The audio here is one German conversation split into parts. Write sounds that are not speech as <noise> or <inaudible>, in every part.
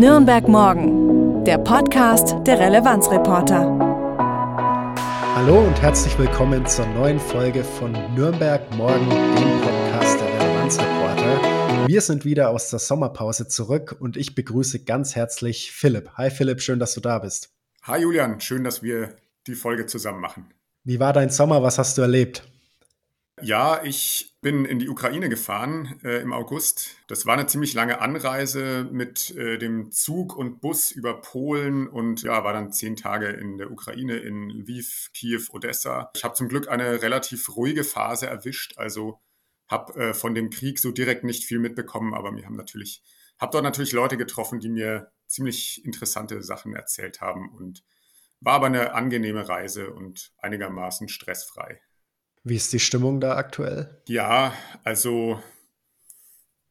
Nürnberg Morgen, der Podcast der Relevanzreporter. Hallo und herzlich willkommen zur neuen Folge von Nürnberg Morgen, dem Podcast der Relevanzreporter. Wir sind wieder aus der Sommerpause zurück und ich begrüße ganz herzlich Philipp. Hi Philipp, schön, dass du da bist. Hi Julian, schön, dass wir die Folge zusammen machen. Wie war dein Sommer? Was hast du erlebt? Ja, ich bin in die Ukraine gefahren äh, im August. Das war eine ziemlich lange Anreise mit äh, dem Zug und Bus über Polen und ja, war dann zehn Tage in der Ukraine, in Lviv, Kiew, Odessa. Ich habe zum Glück eine relativ ruhige Phase erwischt, also habe äh, von dem Krieg so direkt nicht viel mitbekommen, aber wir haben natürlich, habe dort natürlich Leute getroffen, die mir ziemlich interessante Sachen erzählt haben und war aber eine angenehme Reise und einigermaßen stressfrei. Wie ist die Stimmung da aktuell? Ja, also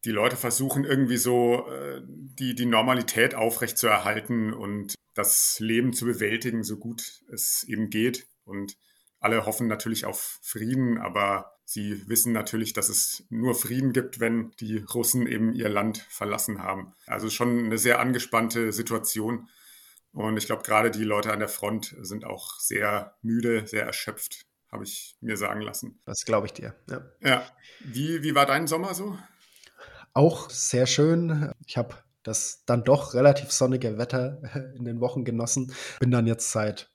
die Leute versuchen irgendwie so äh, die, die Normalität aufrechtzuerhalten und das Leben zu bewältigen, so gut es eben geht. Und alle hoffen natürlich auf Frieden, aber sie wissen natürlich, dass es nur Frieden gibt, wenn die Russen eben ihr Land verlassen haben. Also schon eine sehr angespannte Situation. Und ich glaube, gerade die Leute an der Front sind auch sehr müde, sehr erschöpft habe ich mir sagen lassen. Das glaube ich dir. Ja. ja. Wie, wie war dein Sommer so? Auch sehr schön. Ich habe das dann doch relativ sonnige Wetter <laughs> in den Wochen genossen. Bin dann jetzt seit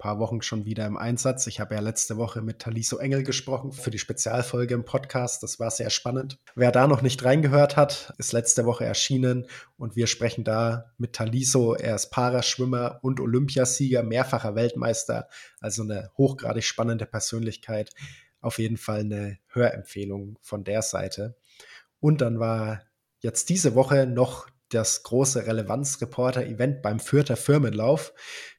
paar Wochen schon wieder im Einsatz. Ich habe ja letzte Woche mit Taliso Engel gesprochen für die Spezialfolge im Podcast. Das war sehr spannend. Wer da noch nicht reingehört hat, ist letzte Woche erschienen und wir sprechen da mit Taliso. Er ist Paraschwimmer und Olympiasieger, mehrfacher Weltmeister, also eine hochgradig spannende Persönlichkeit. Auf jeden Fall eine Hörempfehlung von der Seite. Und dann war jetzt diese Woche noch das große Relevanzreporter-Event beim Fürther Firmenlauf.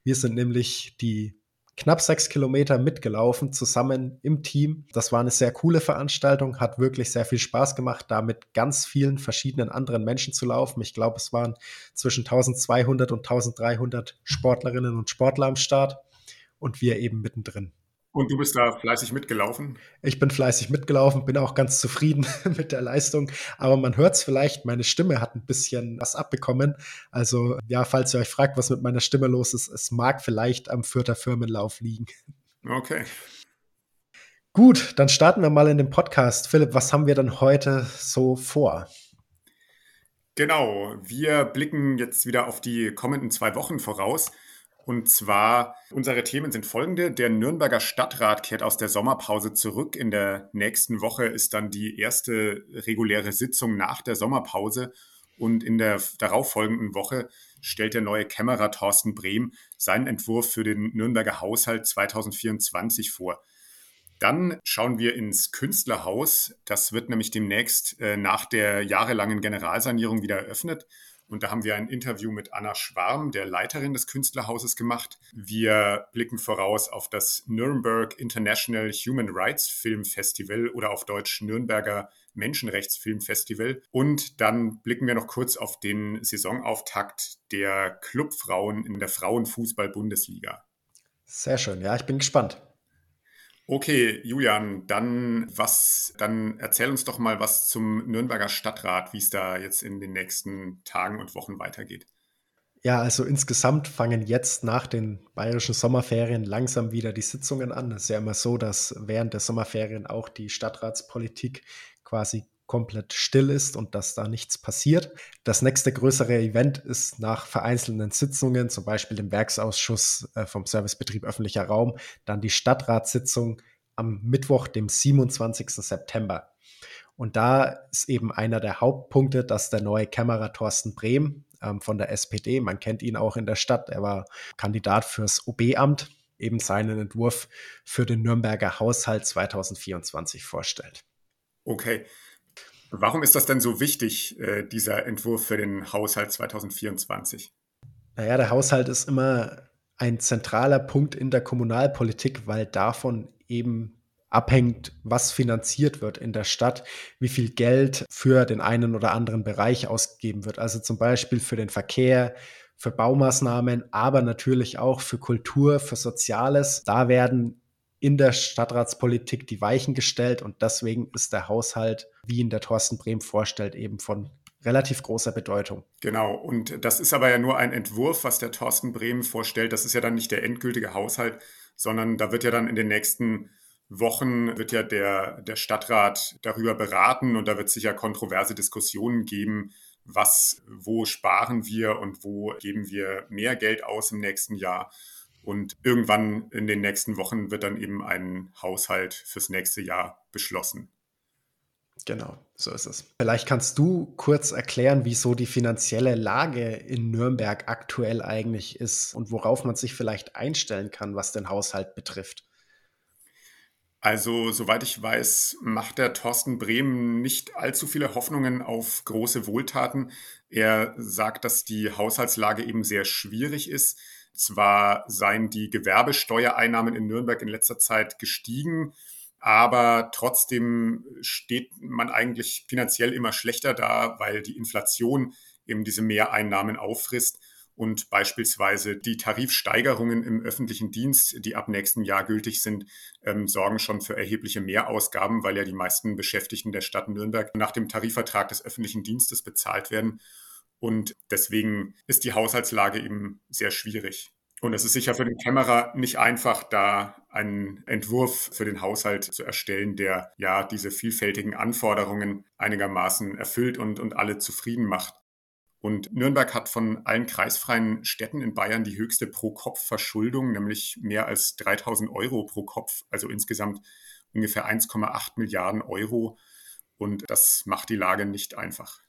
Wir sind nämlich die knapp sechs Kilometer mitgelaufen, zusammen im Team. Das war eine sehr coole Veranstaltung, hat wirklich sehr viel Spaß gemacht, da mit ganz vielen verschiedenen anderen Menschen zu laufen. Ich glaube, es waren zwischen 1200 und 1300 Sportlerinnen und Sportler am Start und wir eben mittendrin. Und du bist da fleißig mitgelaufen? Ich bin fleißig mitgelaufen, bin auch ganz zufrieden <laughs> mit der Leistung. Aber man hört es vielleicht, meine Stimme hat ein bisschen was abbekommen. Also ja, falls ihr euch fragt, was mit meiner Stimme los ist, es mag vielleicht am vierter Firmenlauf liegen. Okay. Gut, dann starten wir mal in den Podcast. Philipp, was haben wir denn heute so vor? Genau, wir blicken jetzt wieder auf die kommenden zwei Wochen voraus. Und zwar, unsere Themen sind folgende. Der Nürnberger Stadtrat kehrt aus der Sommerpause zurück. In der nächsten Woche ist dann die erste reguläre Sitzung nach der Sommerpause. Und in der darauffolgenden Woche stellt der neue Kämmerer Thorsten Brehm seinen Entwurf für den Nürnberger Haushalt 2024 vor. Dann schauen wir ins Künstlerhaus. Das wird nämlich demnächst äh, nach der jahrelangen Generalsanierung wieder eröffnet. Und da haben wir ein Interview mit Anna Schwarm, der Leiterin des Künstlerhauses, gemacht. Wir blicken voraus auf das Nuremberg International Human Rights Film Festival oder auf Deutsch Nürnberger Menschenrechtsfilmfestival. Und dann blicken wir noch kurz auf den Saisonauftakt der Clubfrauen in der Frauenfußball-Bundesliga. Sehr schön, ja, ich bin gespannt. Okay, Julian, dann was, dann erzähl uns doch mal was zum Nürnberger Stadtrat, wie es da jetzt in den nächsten Tagen und Wochen weitergeht. Ja, also insgesamt fangen jetzt nach den bayerischen Sommerferien langsam wieder die Sitzungen an. Es ist ja immer so, dass während der Sommerferien auch die Stadtratspolitik quasi komplett still ist und dass da nichts passiert. Das nächste größere Event ist nach vereinzelten Sitzungen, zum Beispiel dem Werksausschuss äh, vom Servicebetrieb öffentlicher Raum, dann die Stadtratssitzung am Mittwoch, dem 27. September. Und da ist eben einer der Hauptpunkte, dass der neue Kämmerer Thorsten Brehm ähm, von der SPD, man kennt ihn auch in der Stadt, er war Kandidat fürs OB-Amt, eben seinen Entwurf für den Nürnberger Haushalt 2024 vorstellt. Okay, Warum ist das denn so wichtig, äh, dieser Entwurf für den Haushalt 2024? Naja, der Haushalt ist immer ein zentraler Punkt in der Kommunalpolitik, weil davon eben abhängt, was finanziert wird in der Stadt, wie viel Geld für den einen oder anderen Bereich ausgegeben wird. Also zum Beispiel für den Verkehr, für Baumaßnahmen, aber natürlich auch für Kultur, für Soziales. Da werden in der Stadtratspolitik die Weichen gestellt und deswegen ist der Haushalt, wie ihn der Thorsten Brehm vorstellt, eben von relativ großer Bedeutung. Genau, und das ist aber ja nur ein Entwurf, was der Thorsten Bremen vorstellt. Das ist ja dann nicht der endgültige Haushalt, sondern da wird ja dann in den nächsten Wochen wird ja der, der Stadtrat darüber beraten und da wird sicher kontroverse Diskussionen geben, was, wo sparen wir und wo geben wir mehr Geld aus im nächsten Jahr. Und irgendwann in den nächsten Wochen wird dann eben ein Haushalt fürs nächste Jahr beschlossen. Genau, so ist es. Vielleicht kannst du kurz erklären, wieso die finanzielle Lage in Nürnberg aktuell eigentlich ist und worauf man sich vielleicht einstellen kann, was den Haushalt betrifft. Also, soweit ich weiß, macht der Thorsten Bremen nicht allzu viele Hoffnungen auf große Wohltaten. Er sagt, dass die Haushaltslage eben sehr schwierig ist. Zwar seien die Gewerbesteuereinnahmen in Nürnberg in letzter Zeit gestiegen, aber trotzdem steht man eigentlich finanziell immer schlechter da, weil die Inflation eben diese Mehreinnahmen auffrisst und beispielsweise die Tarifsteigerungen im öffentlichen Dienst, die ab nächstem Jahr gültig sind, ähm, sorgen schon für erhebliche Mehrausgaben, weil ja die meisten Beschäftigten der Stadt Nürnberg nach dem Tarifvertrag des öffentlichen Dienstes bezahlt werden. Und deswegen ist die Haushaltslage eben sehr schwierig. Und es ist sicher für den Kämmerer nicht einfach, da einen Entwurf für den Haushalt zu erstellen, der ja diese vielfältigen Anforderungen einigermaßen erfüllt und, und alle zufrieden macht. Und Nürnberg hat von allen kreisfreien Städten in Bayern die höchste Pro-Kopf-Verschuldung, nämlich mehr als 3000 Euro pro Kopf, also insgesamt ungefähr 1,8 Milliarden Euro. Und das macht die Lage nicht einfach.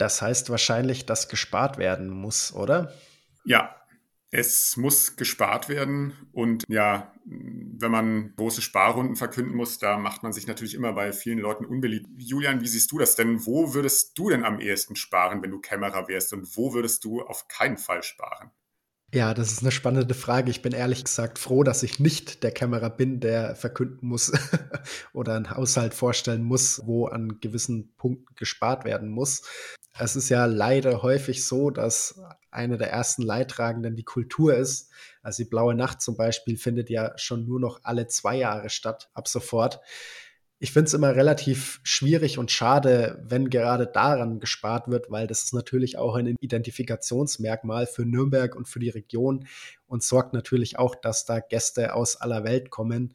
Das heißt wahrscheinlich, dass gespart werden muss, oder? Ja, es muss gespart werden und ja, wenn man große Sparrunden verkünden muss, da macht man sich natürlich immer bei vielen Leuten unbeliebt. Julian, wie siehst du das denn? Wo würdest du denn am ehesten sparen, wenn du Kämmerer wärst und wo würdest du auf keinen Fall sparen? Ja, das ist eine spannende Frage. Ich bin ehrlich gesagt froh, dass ich nicht der Kämmerer bin, der verkünden muss <laughs> oder einen Haushalt vorstellen muss, wo an gewissen Punkten gespart werden muss. Es ist ja leider häufig so, dass eine der ersten Leidtragenden die Kultur ist. Also die Blaue Nacht zum Beispiel findet ja schon nur noch alle zwei Jahre statt, ab sofort. Ich finde es immer relativ schwierig und schade, wenn gerade daran gespart wird, weil das ist natürlich auch ein Identifikationsmerkmal für Nürnberg und für die Region und sorgt natürlich auch, dass da Gäste aus aller Welt kommen,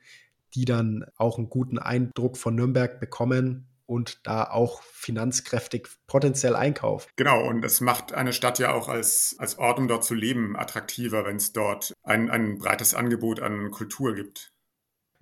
die dann auch einen guten Eindruck von Nürnberg bekommen und da auch finanzkräftig potenziell einkaufen. Genau, und es macht eine Stadt ja auch als, als Ort, um dort zu leben, attraktiver, wenn es dort ein, ein breites Angebot an Kultur gibt.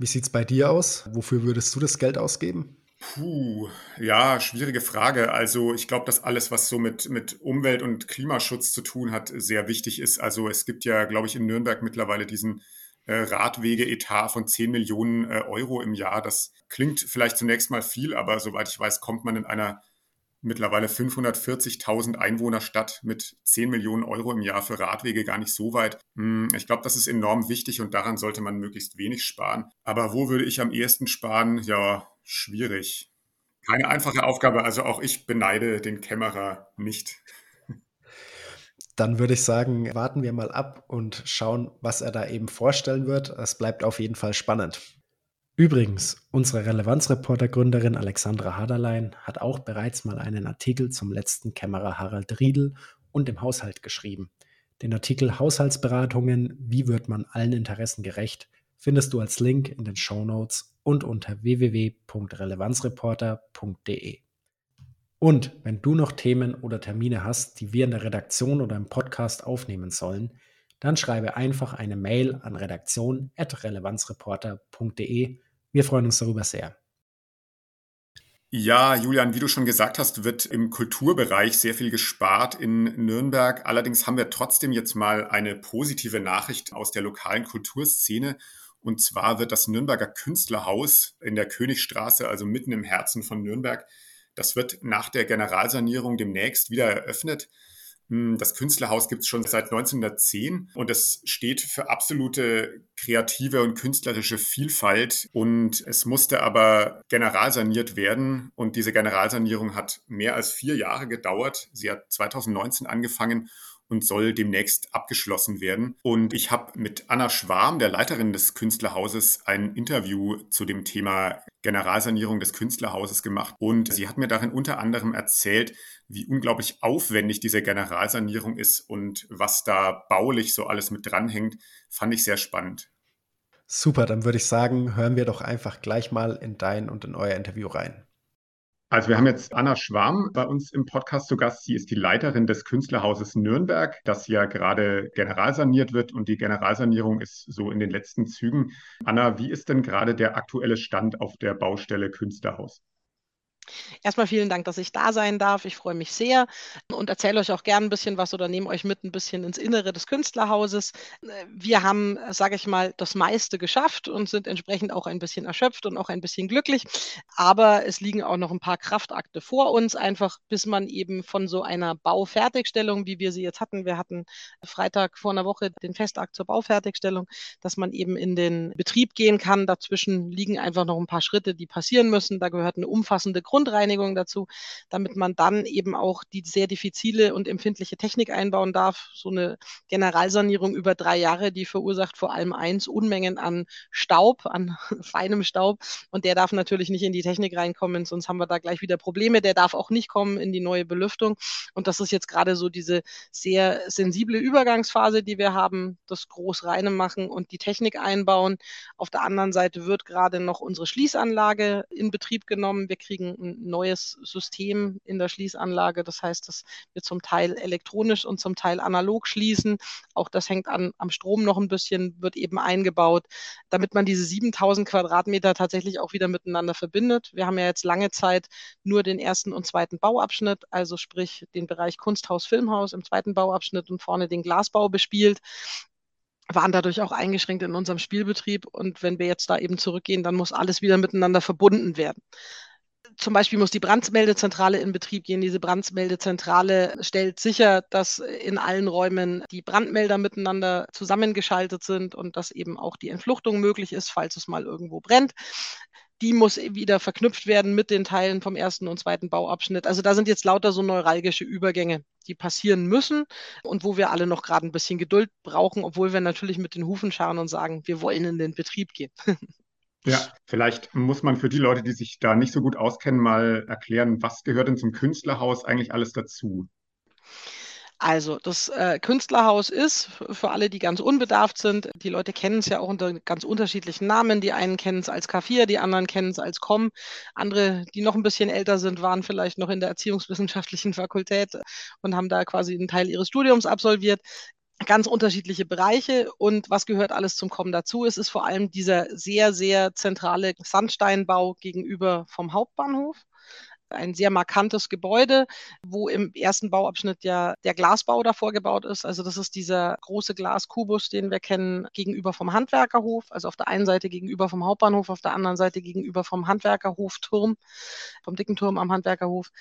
Wie sieht es bei dir aus? Wofür würdest du das Geld ausgeben? Puh, ja, schwierige Frage. Also ich glaube, dass alles, was so mit, mit Umwelt- und Klimaschutz zu tun hat, sehr wichtig ist. Also es gibt ja, glaube ich, in Nürnberg mittlerweile diesen äh, Radwege-Etat von 10 Millionen äh, Euro im Jahr. Das klingt vielleicht zunächst mal viel, aber soweit ich weiß, kommt man in einer mittlerweile 540.000 Einwohnerstadt mit 10 Millionen Euro im Jahr für Radwege gar nicht so weit. Hm, ich glaube, das ist enorm wichtig und daran sollte man möglichst wenig sparen. Aber wo würde ich am ehesten sparen? Ja, schwierig. Keine einfache Aufgabe. Also auch ich beneide den Kämmerer nicht. Dann würde ich sagen, warten wir mal ab und schauen, was er da eben vorstellen wird. Es bleibt auf jeden Fall spannend. Übrigens, unsere Relevanzreporter-Gründerin Alexandra Haderlein hat auch bereits mal einen Artikel zum letzten Kämmerer Harald Riedel und dem Haushalt geschrieben. Den Artikel Haushaltsberatungen, wie wird man allen Interessen gerecht, findest du als Link in den Show Notes und unter www.relevanzreporter.de. Und wenn du noch Themen oder Termine hast, die wir in der Redaktion oder im Podcast aufnehmen sollen, dann schreibe einfach eine Mail an redaktion.relevanzreporter.de. Wir freuen uns darüber sehr. Ja, Julian, wie du schon gesagt hast, wird im Kulturbereich sehr viel gespart in Nürnberg. Allerdings haben wir trotzdem jetzt mal eine positive Nachricht aus der lokalen Kulturszene. Und zwar wird das Nürnberger Künstlerhaus in der Königstraße, also mitten im Herzen von Nürnberg, das wird nach der Generalsanierung demnächst wieder eröffnet. Hm, das Künstlerhaus gibt es schon seit 1910 und es steht für absolute kreative und künstlerische Vielfalt. Und es musste aber generalsaniert werden. Und diese Generalsanierung hat mehr als vier Jahre gedauert. Sie hat 2019 angefangen und soll demnächst abgeschlossen werden. Und ich habe mit Anna Schwarm, der Leiterin des Künstlerhauses, ein Interview zu dem Thema Generalsanierung des Künstlerhauses gemacht. Und sie hat mir darin unter anderem erzählt, wie unglaublich aufwendig diese Generalsanierung ist und was da baulich so alles mit dranhängt. Fand ich sehr spannend. Super, dann würde ich sagen, hören wir doch einfach gleich mal in dein und in euer Interview rein. Also wir haben jetzt Anna Schwarm bei uns im Podcast zu Gast. Sie ist die Leiterin des Künstlerhauses Nürnberg, das ja gerade generalsaniert wird und die Generalsanierung ist so in den letzten Zügen. Anna, wie ist denn gerade der aktuelle Stand auf der Baustelle Künstlerhaus? Erstmal vielen Dank, dass ich da sein darf. Ich freue mich sehr und erzähle euch auch gern ein bisschen was oder nehme euch mit ein bisschen ins Innere des Künstlerhauses. Wir haben, sage ich mal, das meiste geschafft und sind entsprechend auch ein bisschen erschöpft und auch ein bisschen glücklich. Aber es liegen auch noch ein paar Kraftakte vor uns, einfach bis man eben von so einer Baufertigstellung, wie wir sie jetzt hatten, wir hatten Freitag vor einer Woche den Festakt zur Baufertigstellung, dass man eben in den Betrieb gehen kann. Dazwischen liegen einfach noch ein paar Schritte, die passieren müssen. Da gehört eine umfassende Grundreinigung dazu, damit man dann eben auch die sehr diffizile und empfindliche Technik einbauen darf. So eine Generalsanierung über drei Jahre, die verursacht vor allem eins, Unmengen an Staub, an <laughs> feinem Staub. Und der darf natürlich nicht in die Technik reinkommen, sonst haben wir da gleich wieder Probleme. Der darf auch nicht kommen in die neue Belüftung. Und das ist jetzt gerade so diese sehr sensible Übergangsphase, die wir haben, das groß reine machen und die Technik einbauen. Auf der anderen Seite wird gerade noch unsere Schließanlage in Betrieb genommen. Wir kriegen ein neues System in der Schließanlage. Das heißt, dass wir zum Teil elektronisch und zum Teil analog schließen. Auch das hängt an, am Strom noch ein bisschen, wird eben eingebaut, damit man diese 7000 Quadratmeter tatsächlich auch wieder miteinander verbindet. Wir haben ja jetzt lange Zeit nur den ersten und zweiten Bauabschnitt, also sprich den Bereich Kunsthaus, Filmhaus im zweiten Bauabschnitt und vorne den Glasbau bespielt waren dadurch auch eingeschränkt in unserem Spielbetrieb. Und wenn wir jetzt da eben zurückgehen, dann muss alles wieder miteinander verbunden werden zum Beispiel muss die Brandmeldezentrale in Betrieb gehen. Diese Brandmeldezentrale stellt sicher, dass in allen Räumen die Brandmelder miteinander zusammengeschaltet sind und dass eben auch die Entfluchtung möglich ist, falls es mal irgendwo brennt. Die muss wieder verknüpft werden mit den Teilen vom ersten und zweiten Bauabschnitt. Also da sind jetzt lauter so neuralgische Übergänge, die passieren müssen und wo wir alle noch gerade ein bisschen Geduld brauchen, obwohl wir natürlich mit den Hufen scharen und sagen, wir wollen in den Betrieb gehen. <laughs> Ja, vielleicht muss man für die Leute, die sich da nicht so gut auskennen, mal erklären, was gehört denn zum Künstlerhaus eigentlich alles dazu? Also, das äh, Künstlerhaus ist, für alle, die ganz unbedarft sind, die Leute kennen es ja auch unter ganz unterschiedlichen Namen. Die einen kennen es als K4, die anderen kennen es als Com. Andere, die noch ein bisschen älter sind, waren vielleicht noch in der Erziehungswissenschaftlichen Fakultät und haben da quasi einen Teil ihres Studiums absolviert ganz unterschiedliche Bereiche und was gehört alles zum Kommen dazu? Es ist vor allem dieser sehr, sehr zentrale Sandsteinbau gegenüber vom Hauptbahnhof. Ein sehr markantes Gebäude, wo im ersten Bauabschnitt ja der Glasbau davor gebaut ist. Also das ist dieser große Glaskubus, den wir kennen, gegenüber vom Handwerkerhof. Also auf der einen Seite gegenüber vom Hauptbahnhof, auf der anderen Seite gegenüber vom Handwerkerhofturm, vom dicken Turm am Handwerkerhof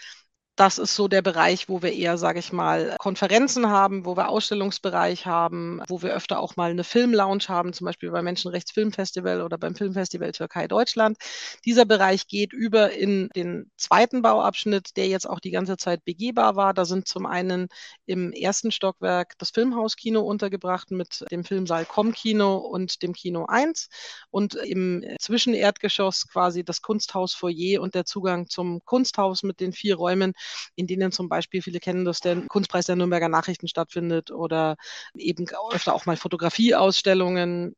das ist so der Bereich, wo wir eher, sage ich mal, Konferenzen haben, wo wir Ausstellungsbereich haben, wo wir öfter auch mal eine Filmlounge haben, zum Beispiel beim Menschenrechtsfilmfestival oder beim Filmfestival Türkei Deutschland. Dieser Bereich geht über in den zweiten Bauabschnitt, der jetzt auch die ganze Zeit begehbar war. Da sind zum einen im ersten Stockwerk das Filmhauskino untergebracht mit dem Filmsaal Com-Kino und dem Kino 1 und im Zwischenerdgeschoss quasi das Kunsthaus Foyer und der Zugang zum Kunsthaus mit den vier Räumen, in denen zum Beispiel, viele kennen das, der Kunstpreis der Nürnberger Nachrichten stattfindet oder eben öfter auch mal Fotografieausstellungen.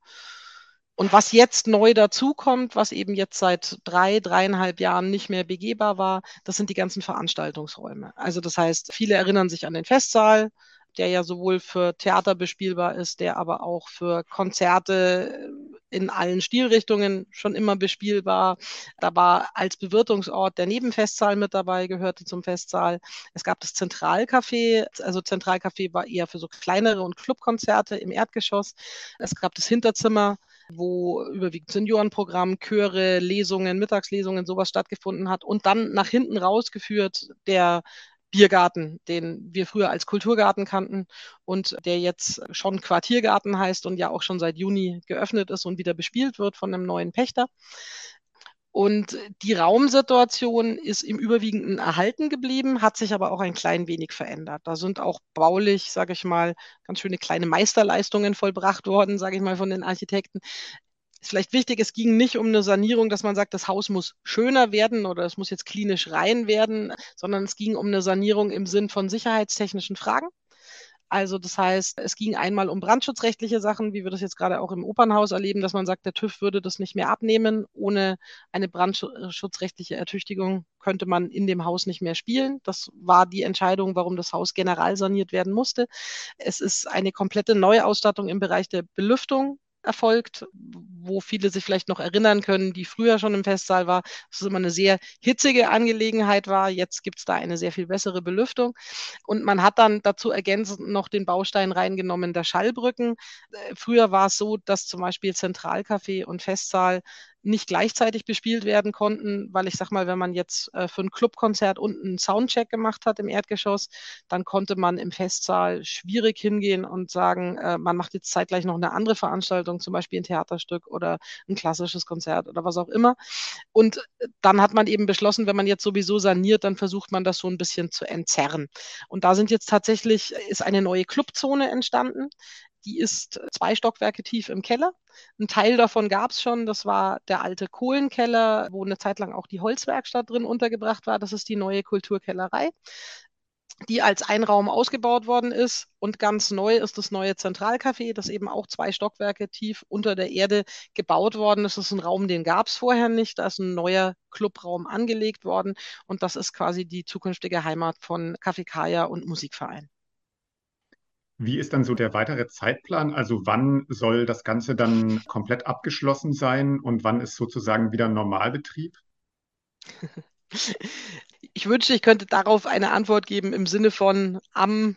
Und was jetzt neu dazukommt, was eben jetzt seit drei, dreieinhalb Jahren nicht mehr begehbar war, das sind die ganzen Veranstaltungsräume. Also das heißt, viele erinnern sich an den Festsaal, der ja sowohl für Theater bespielbar ist, der aber auch für Konzerte in allen Stilrichtungen schon immer bespielbar. Da war als Bewirtungsort der Nebenfestsaal mit dabei, gehörte zum Festsaal. Es gab das Zentralcafé, also Zentralcafé war eher für so kleinere und Clubkonzerte im Erdgeschoss. Es gab das Hinterzimmer, wo überwiegend Seniorenprogramm, Chöre, Lesungen, Mittagslesungen, sowas stattgefunden hat. Und dann nach hinten rausgeführt der Biergarten, den wir früher als Kulturgarten kannten und der jetzt schon Quartiergarten heißt und ja auch schon seit Juni geöffnet ist und wieder bespielt wird von einem neuen Pächter. Und die Raumsituation ist im Überwiegenden erhalten geblieben, hat sich aber auch ein klein wenig verändert. Da sind auch baulich, sage ich mal, ganz schöne kleine Meisterleistungen vollbracht worden, sage ich mal, von den Architekten. Ist vielleicht wichtig, es ging nicht um eine Sanierung, dass man sagt, das Haus muss schöner werden oder es muss jetzt klinisch rein werden, sondern es ging um eine Sanierung im Sinn von sicherheitstechnischen Fragen. Also das heißt, es ging einmal um brandschutzrechtliche Sachen, wie wir das jetzt gerade auch im Opernhaus erleben, dass man sagt, der TÜV würde das nicht mehr abnehmen. Ohne eine brandschutzrechtliche Ertüchtigung könnte man in dem Haus nicht mehr spielen. Das war die Entscheidung, warum das Haus general saniert werden musste. Es ist eine komplette Neuausstattung im Bereich der Belüftung erfolgt, wo viele sich vielleicht noch erinnern können, die früher schon im Festsaal war, dass es immer eine sehr hitzige Angelegenheit war. Jetzt gibt es da eine sehr viel bessere Belüftung. Und man hat dann dazu ergänzend noch den Baustein reingenommen der Schallbrücken. Äh, früher war es so, dass zum Beispiel Zentralcafé und Festsaal nicht gleichzeitig bespielt werden konnten, weil ich sag mal, wenn man jetzt äh, für ein Clubkonzert unten einen Soundcheck gemacht hat im Erdgeschoss, dann konnte man im Festsaal schwierig hingehen und sagen, äh, man macht jetzt zeitgleich noch eine andere Veranstaltung, zum Beispiel ein Theaterstück oder ein klassisches Konzert oder was auch immer. Und äh, dann hat man eben beschlossen, wenn man jetzt sowieso saniert, dann versucht man das so ein bisschen zu entzerren. Und da sind jetzt tatsächlich, ist eine neue Clubzone entstanden, die ist zwei Stockwerke tief im Keller. Ein Teil davon gab es schon. Das war der alte Kohlenkeller, wo eine Zeit lang auch die Holzwerkstatt drin untergebracht war. Das ist die neue Kulturkellerei die als Einraum ausgebaut worden ist. Und ganz neu ist das neue Zentralcafé, das eben auch zwei Stockwerke tief unter der Erde gebaut worden ist. Das ist ein Raum, den gab es vorher nicht. Da ist ein neuer Clubraum angelegt worden. Und das ist quasi die zukünftige Heimat von Café Kaya und Musikverein. Wie ist dann so der weitere Zeitplan? Also wann soll das Ganze dann komplett abgeschlossen sein und wann ist sozusagen wieder Normalbetrieb? <laughs> Ich wünschte, ich könnte darauf eine Antwort geben im Sinne von am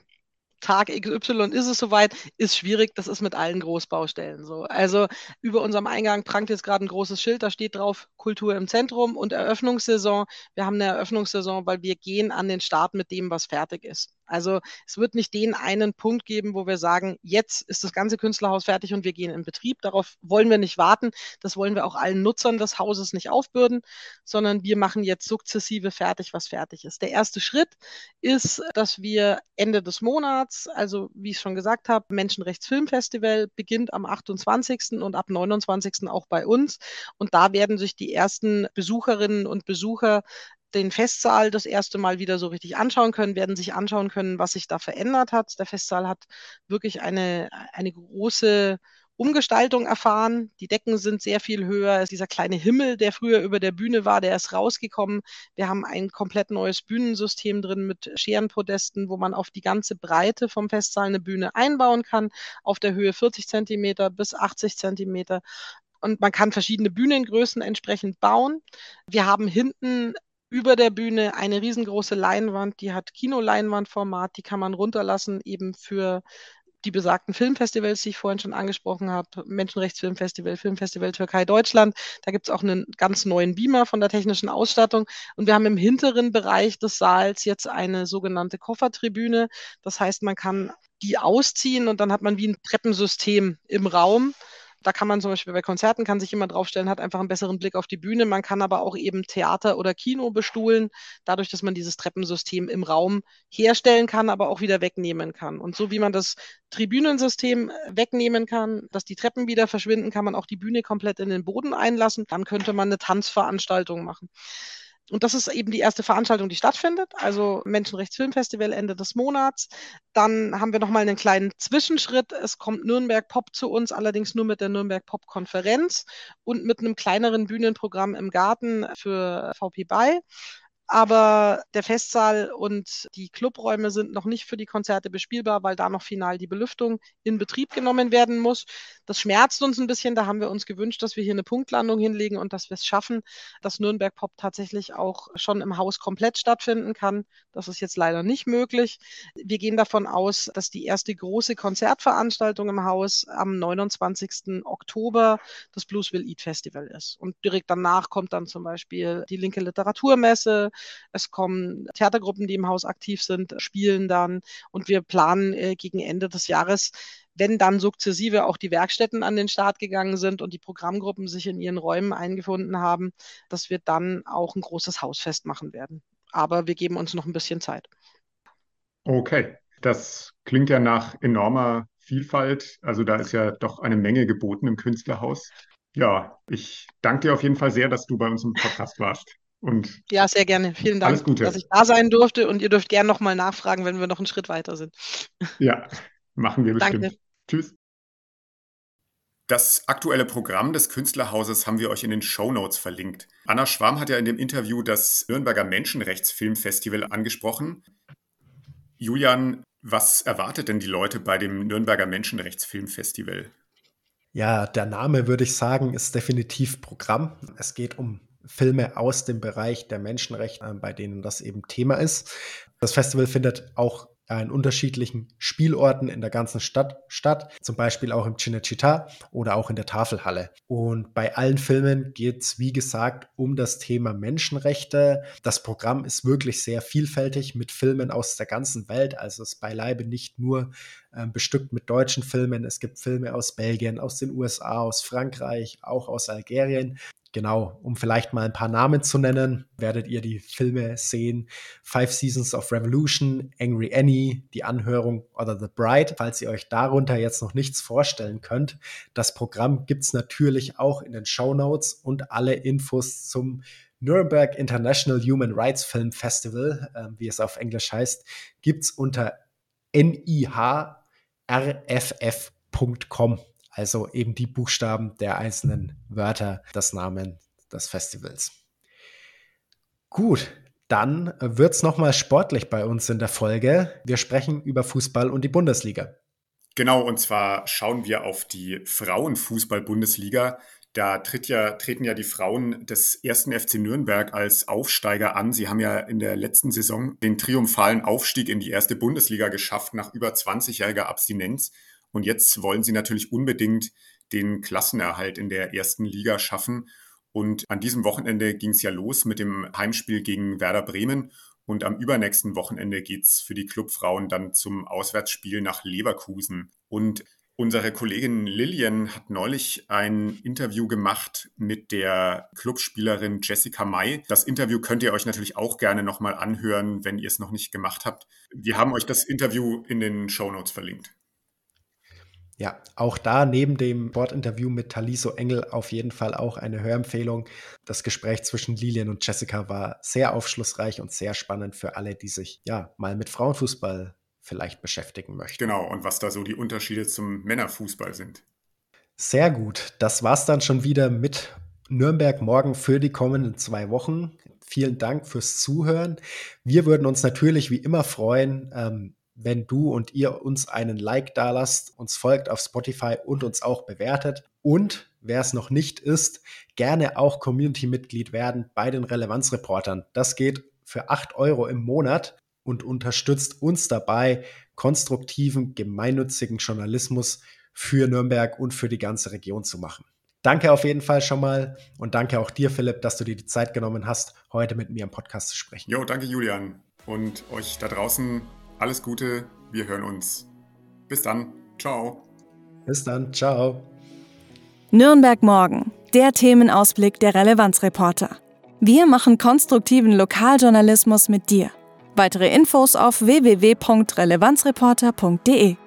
Tag XY ist es soweit, ist schwierig. Das ist mit allen Großbaustellen so. Also über unserem Eingang prangt jetzt gerade ein großes Schild, da steht drauf Kultur im Zentrum und Eröffnungssaison. Wir haben eine Eröffnungssaison, weil wir gehen an den Start mit dem, was fertig ist. Also es wird nicht den einen Punkt geben, wo wir sagen, jetzt ist das ganze Künstlerhaus fertig und wir gehen in Betrieb. Darauf wollen wir nicht warten. Das wollen wir auch allen Nutzern des Hauses nicht aufbürden, sondern wir machen jetzt sukzessive fertig, was fertig ist. Der erste Schritt ist, dass wir Ende des Monats, also wie ich schon gesagt habe, Menschenrechtsfilmfestival beginnt am 28. und ab 29. auch bei uns. Und da werden sich die ersten Besucherinnen und Besucher den Festsaal das erste Mal wieder so richtig anschauen können, werden sich anschauen können, was sich da verändert hat. Der Festsaal hat wirklich eine, eine große Umgestaltung erfahren. Die Decken sind sehr viel höher. Dieser kleine Himmel, der früher über der Bühne war, der ist rausgekommen. Wir haben ein komplett neues Bühnensystem drin mit Scherenpodesten, wo man auf die ganze Breite vom Festsaal eine Bühne einbauen kann, auf der Höhe 40 Zentimeter bis 80 Zentimeter. Und man kann verschiedene Bühnengrößen entsprechend bauen. Wir haben hinten über der Bühne eine riesengroße Leinwand, die hat Kinoleinwandformat, die kann man runterlassen, eben für die besagten Filmfestivals, die ich vorhin schon angesprochen habe, Menschenrechtsfilmfestival, Filmfestival Türkei Deutschland. Da gibt es auch einen ganz neuen Beamer von der technischen Ausstattung. Und wir haben im hinteren Bereich des Saals jetzt eine sogenannte Koffertribüne. Das heißt, man kann die ausziehen und dann hat man wie ein Treppensystem im Raum da kann man zum Beispiel bei Konzerten, kann sich jemand draufstellen, hat einfach einen besseren Blick auf die Bühne. Man kann aber auch eben Theater oder Kino bestuhlen, dadurch, dass man dieses Treppensystem im Raum herstellen kann, aber auch wieder wegnehmen kann. Und so wie man das Tribünensystem wegnehmen kann, dass die Treppen wieder verschwinden, kann man auch die Bühne komplett in den Boden einlassen. Dann könnte man eine Tanzveranstaltung machen. Und das ist eben die erste Veranstaltung, die stattfindet, also Menschenrechtsfilmfestival Ende des Monats. Dann haben wir nochmal einen kleinen Zwischenschritt. Es kommt Nürnberg Pop zu uns, allerdings nur mit der Nürnberg Pop Konferenz und mit einem kleineren Bühnenprogramm im Garten für VP Bay. Aber der Festsaal und die Clubräume sind noch nicht für die Konzerte bespielbar, weil da noch final die Belüftung in Betrieb genommen werden muss. Das schmerzt uns ein bisschen. Da haben wir uns gewünscht, dass wir hier eine Punktlandung hinlegen und dass wir es schaffen, dass Nürnberg Pop tatsächlich auch schon im Haus komplett stattfinden kann. Das ist jetzt leider nicht möglich. Wir gehen davon aus, dass die erste große Konzertveranstaltung im Haus am 29. Oktober das Blues Will Eat Festival ist. Und direkt danach kommt dann zum Beispiel die linke Literaturmesse, Es kommen Theatergruppen, die im Haus aktiv sind, spielen dann. Und wir planen äh, gegen Ende des Jahres wenn dann sukzessive auch die Werkstätten an den Start gegangen sind und die Programmgruppen sich in ihren Räumen eingefunden haben, dass wir dann auch ein großes Hausfest machen werden. Aber wir geben uns noch ein bisschen Zeit. Okay, das klingt ja nach enormer Vielfalt. Also da ist ja doch eine Menge geboten im Künstlerhaus. Ja, ich danke dir auf jeden Fall sehr, dass du bei uns im Podcast warst. Und ja, sehr gerne. Vielen Dank, dass ich da sein durfte. Und ihr dürft gerne nochmal nachfragen, wenn wir noch einen Schritt weiter sind. Ja, machen wir bestimmt. Danke. Tschüss. Das aktuelle Programm des Künstlerhauses haben wir euch in den Show Notes verlinkt. Anna Schwarm hat ja in dem Interview das Nürnberger Menschenrechtsfilmfestival angesprochen. Julian, was erwartet denn die Leute bei dem Nürnberger Menschenrechtsfilmfestival? Ja, der Name würde ich sagen, ist definitiv Programm. Es geht um Filme aus dem Bereich der Menschenrechte, bei denen das eben Thema ist. Das Festival findet auch in unterschiedlichen Spielorten in der ganzen Stadt statt, zum Beispiel auch im Cinecittà oder auch in der Tafelhalle. Und bei allen Filmen geht es, wie gesagt, um das Thema Menschenrechte. Das Programm ist wirklich sehr vielfältig mit Filmen aus der ganzen Welt, also es ist beileibe nicht nur äh, bestückt mit deutschen Filmen. Es gibt Filme aus Belgien, aus den USA, aus Frankreich, auch aus Algerien. Genau, um vielleicht mal ein paar Namen zu nennen, werdet ihr die Filme sehen. Five Seasons of Revolution, Angry Annie, die Anhörung oder The Bride. Falls ihr euch darunter jetzt noch nichts vorstellen könnt, das Programm gibt es natürlich auch in den Show Notes und alle Infos zum Nuremberg International Human Rights Film Festival, äh, wie es auf Englisch heißt, gibt es unter nihrff.com also eben die Buchstaben der einzelnen Wörter des Namen des Festivals. Gut, dann wird es nochmal sportlich bei uns in der Folge. Wir sprechen über Fußball und die Bundesliga. Genau, und zwar schauen wir auf die Frauenfußball-Bundesliga. Da ja, treten ja die Frauen des ersten FC Nürnberg als Aufsteiger an. Sie haben ja in der letzten Saison den triumphalen Aufstieg in die erste Bundesliga geschafft nach über 20-jähriger Abstinenz und jetzt wollen sie natürlich unbedingt den Klassenerhalt in der ersten Liga schaffen. Und an diesem Wochenende ging es ja los mit dem Heimspiel gegen Werder Bremen. Und am übernächsten Wochenende geht es für die Clubfrauen dann zum Auswärtsspiel nach Leverkusen. Und unsere Kollegin Lillian hat neulich ein Interview gemacht mit der Clubspielerin Jessica May. Das Interview könnt ihr euch natürlich auch gerne nochmal anhören, wenn ihr es noch nicht gemacht habt. Wir haben euch das Interview in den Show Notes verlinkt. Ja, auch da neben dem Bordinterview mit Taliso Engel auf jeden Fall auch eine Hörempfehlung. Das Gespräch zwischen Lilian und Jessica war sehr aufschlussreich und sehr spannend für alle, die sich ja mal mit Frauenfußball vielleicht beschäftigen möchten. Genau, und was da so die Unterschiede zum Männerfußball sind. Sehr gut. Das war's dann schon wieder mit Nürnberg morgen für die kommenden zwei Wochen. Vielen Dank fürs Zuhören. Wir würden uns natürlich wie immer freuen, ähm, wenn du und ihr uns einen Like da lasst, uns folgt auf Spotify und uns auch bewertet. Und wer es noch nicht ist, gerne auch Community-Mitglied werden bei den Relevanzreportern. Das geht für 8 Euro im Monat und unterstützt uns dabei, konstruktiven, gemeinnützigen Journalismus für Nürnberg und für die ganze Region zu machen. Danke auf jeden Fall schon mal und danke auch dir, Philipp, dass du dir die Zeit genommen hast, heute mit mir im Podcast zu sprechen. Jo, danke, Julian. Und euch da draußen alles Gute, wir hören uns. Bis dann, ciao. Bis dann, ciao. Nürnberg morgen, der Themenausblick der Relevanzreporter. Wir machen konstruktiven Lokaljournalismus mit dir. Weitere Infos auf www.relevanzreporter.de